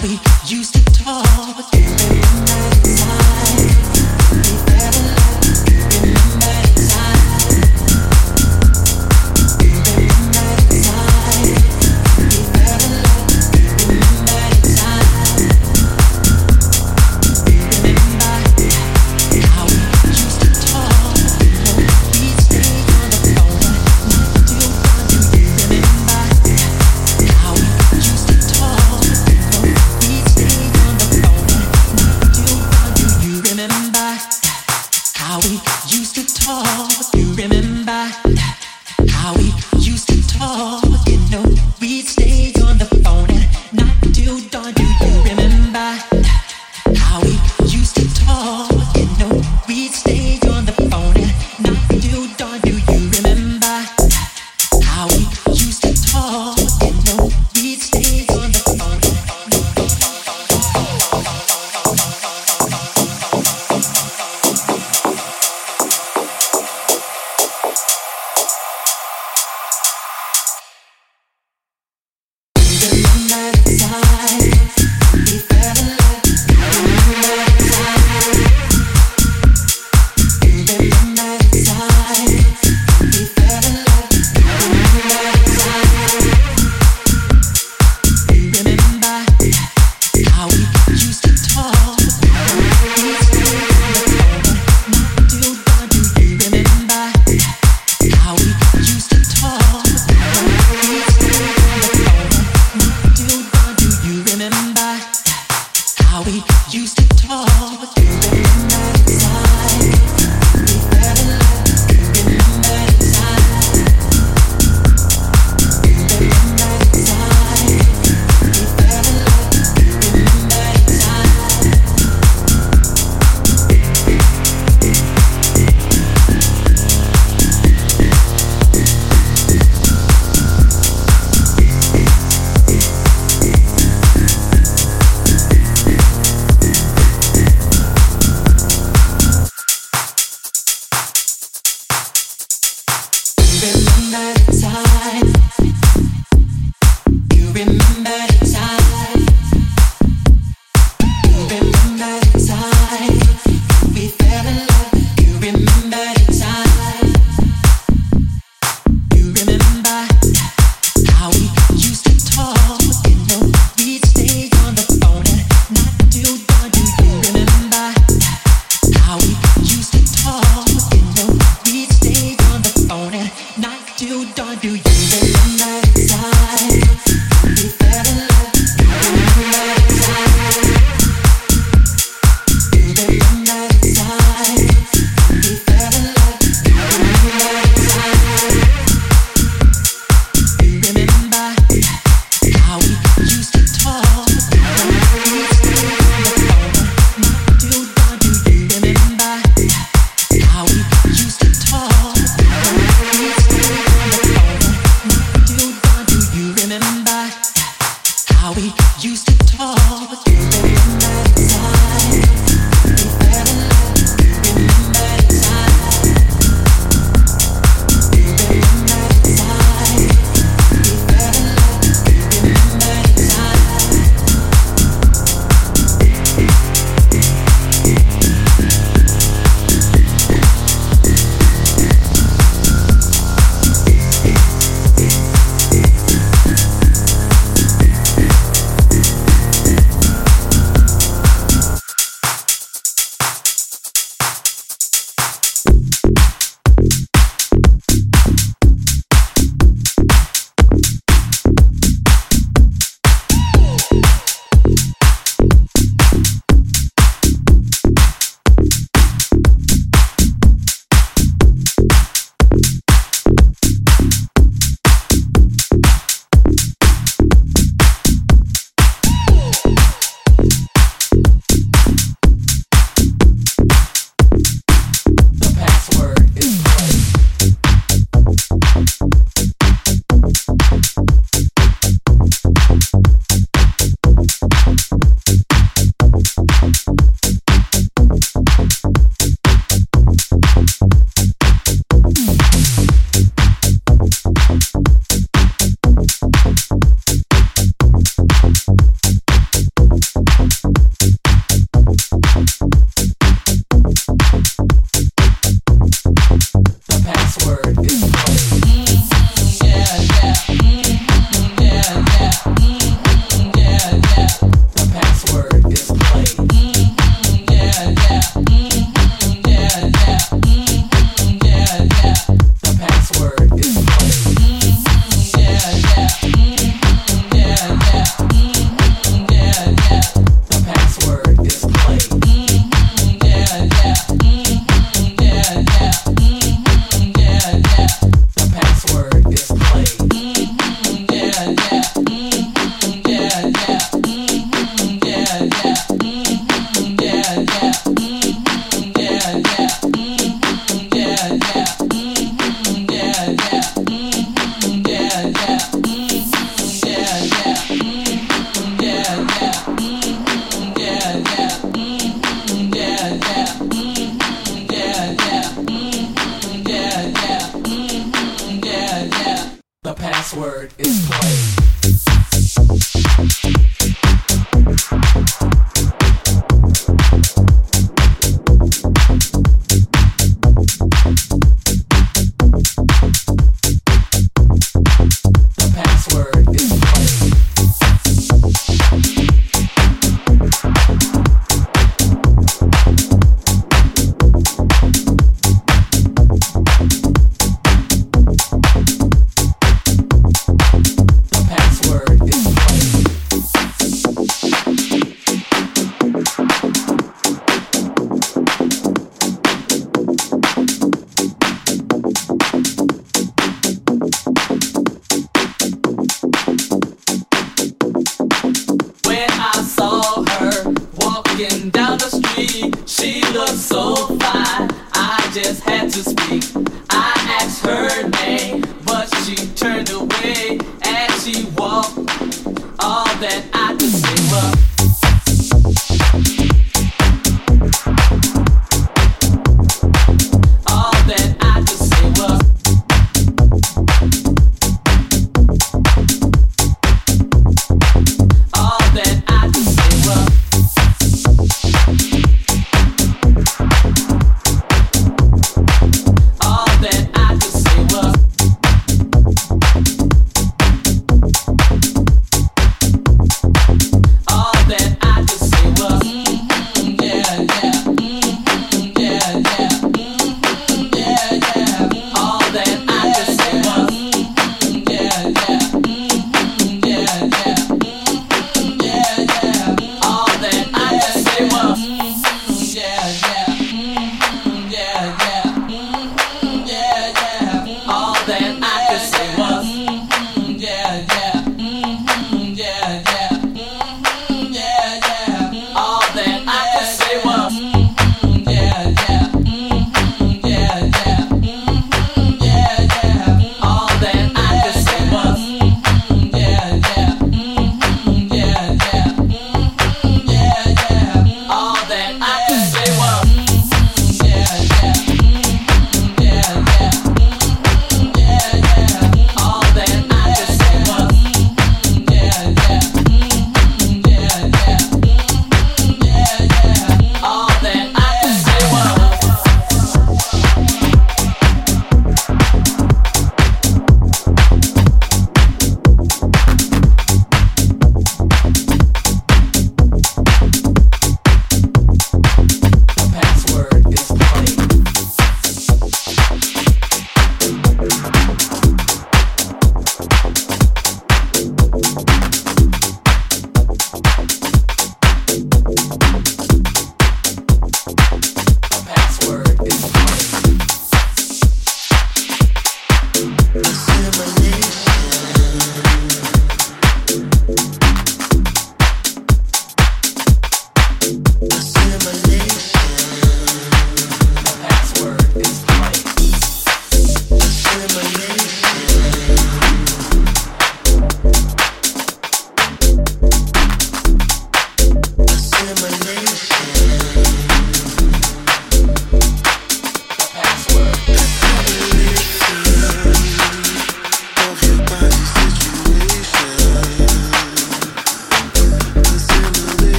do you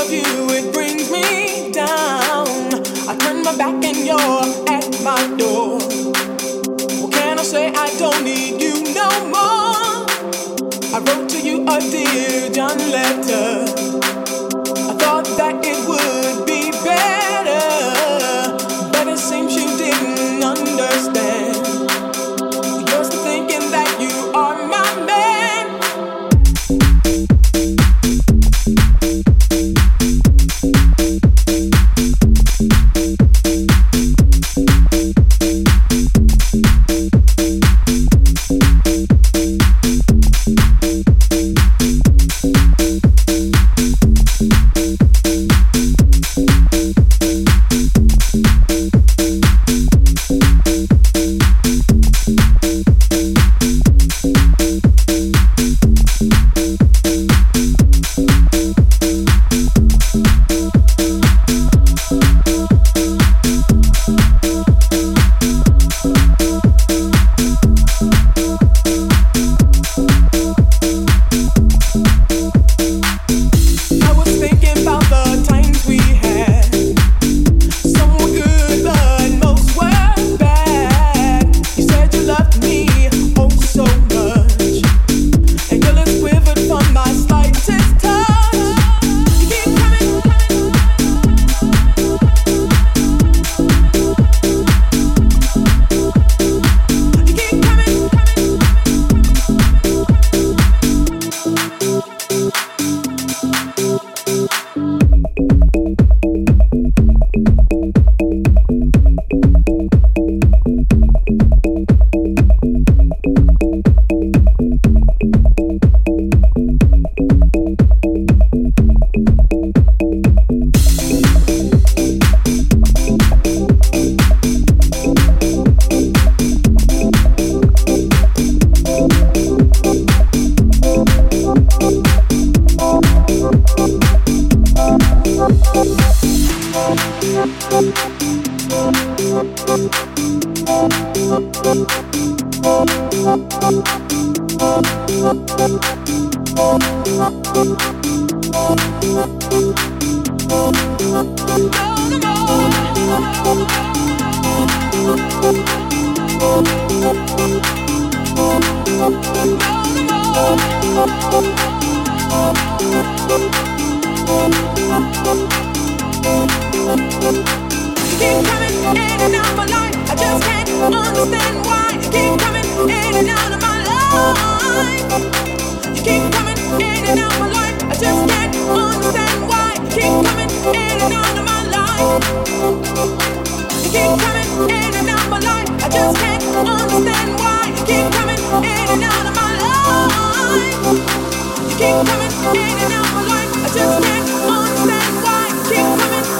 of you, it brings me down. I turn my back and you're at my door. What can I say I don't need you no more? I wrote to you a dear John letter.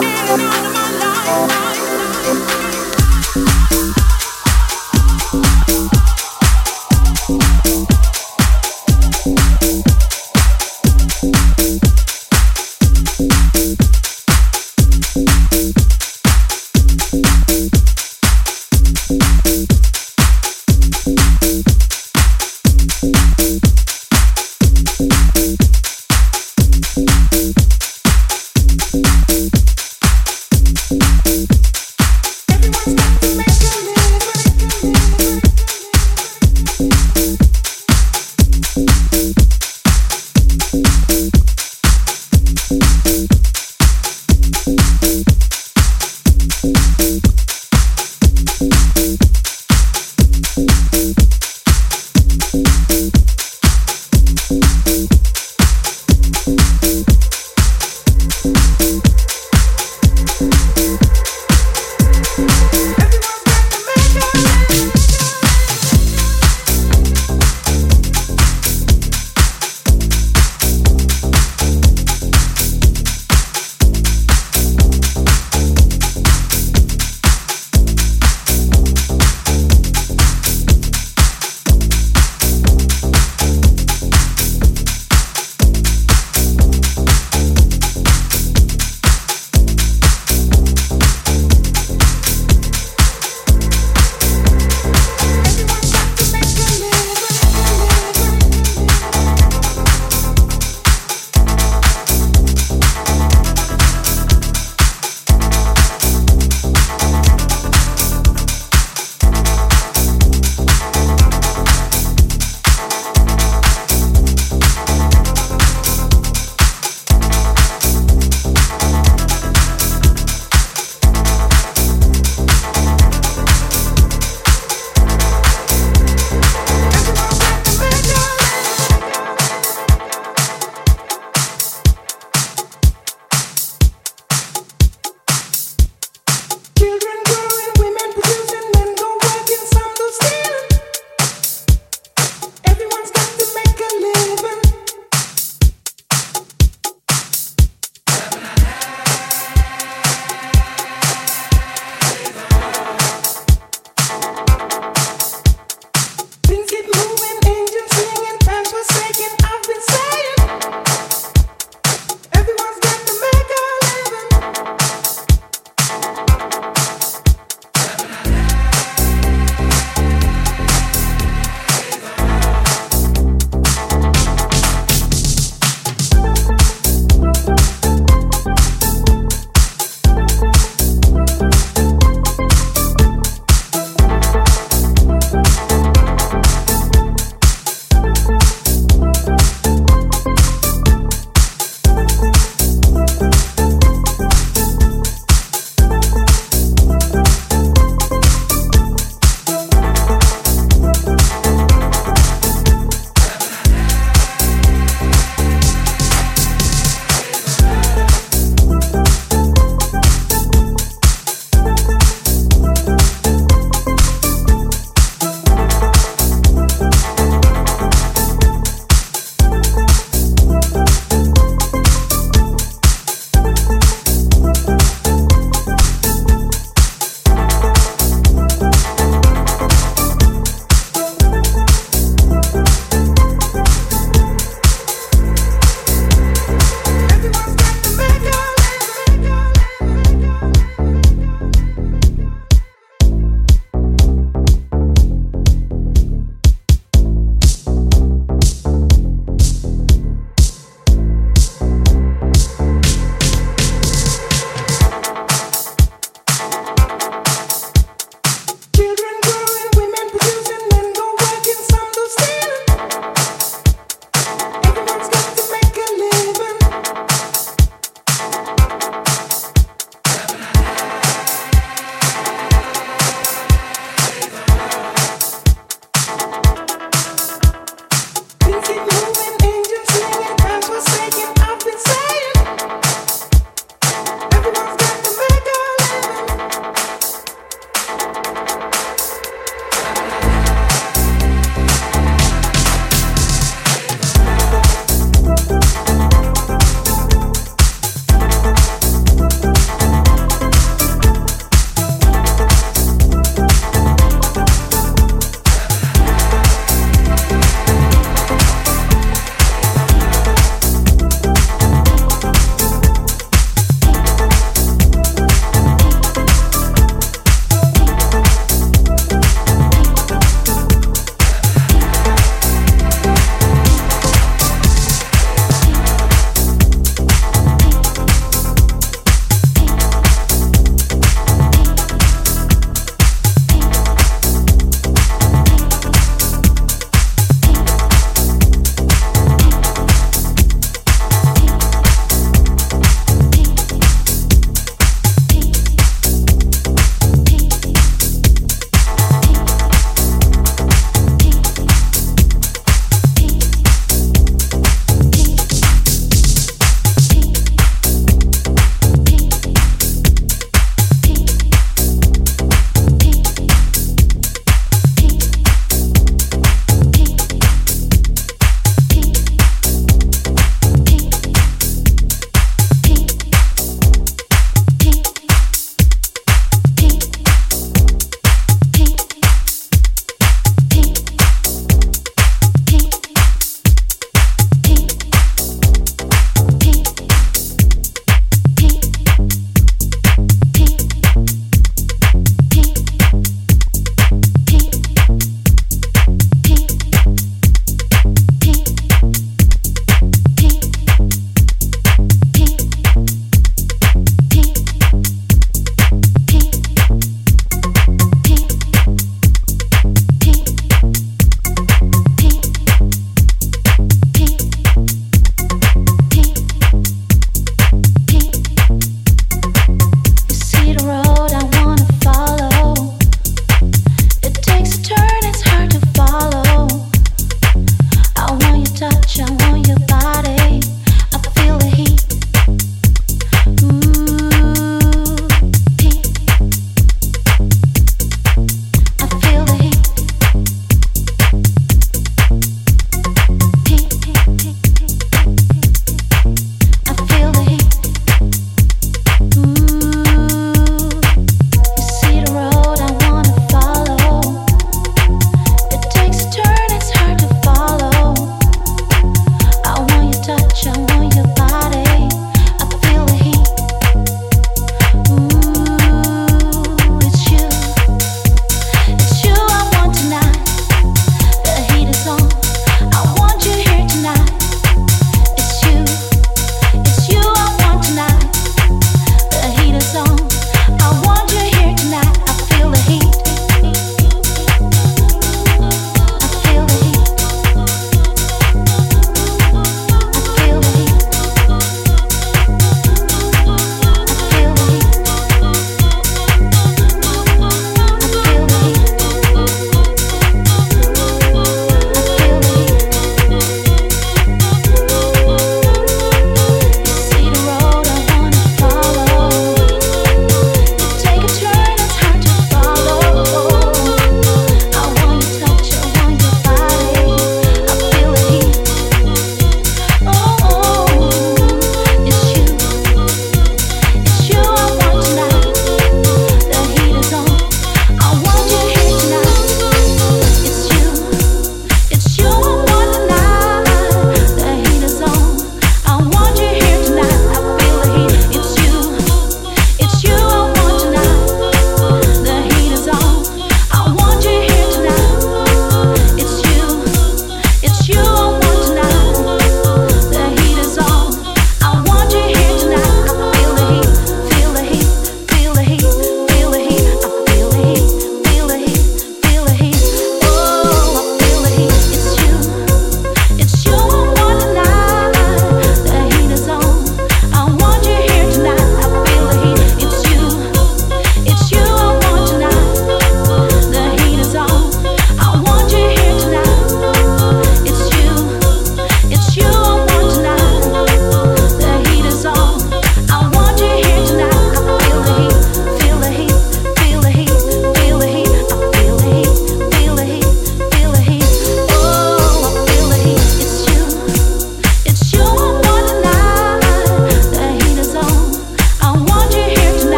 life, of my life.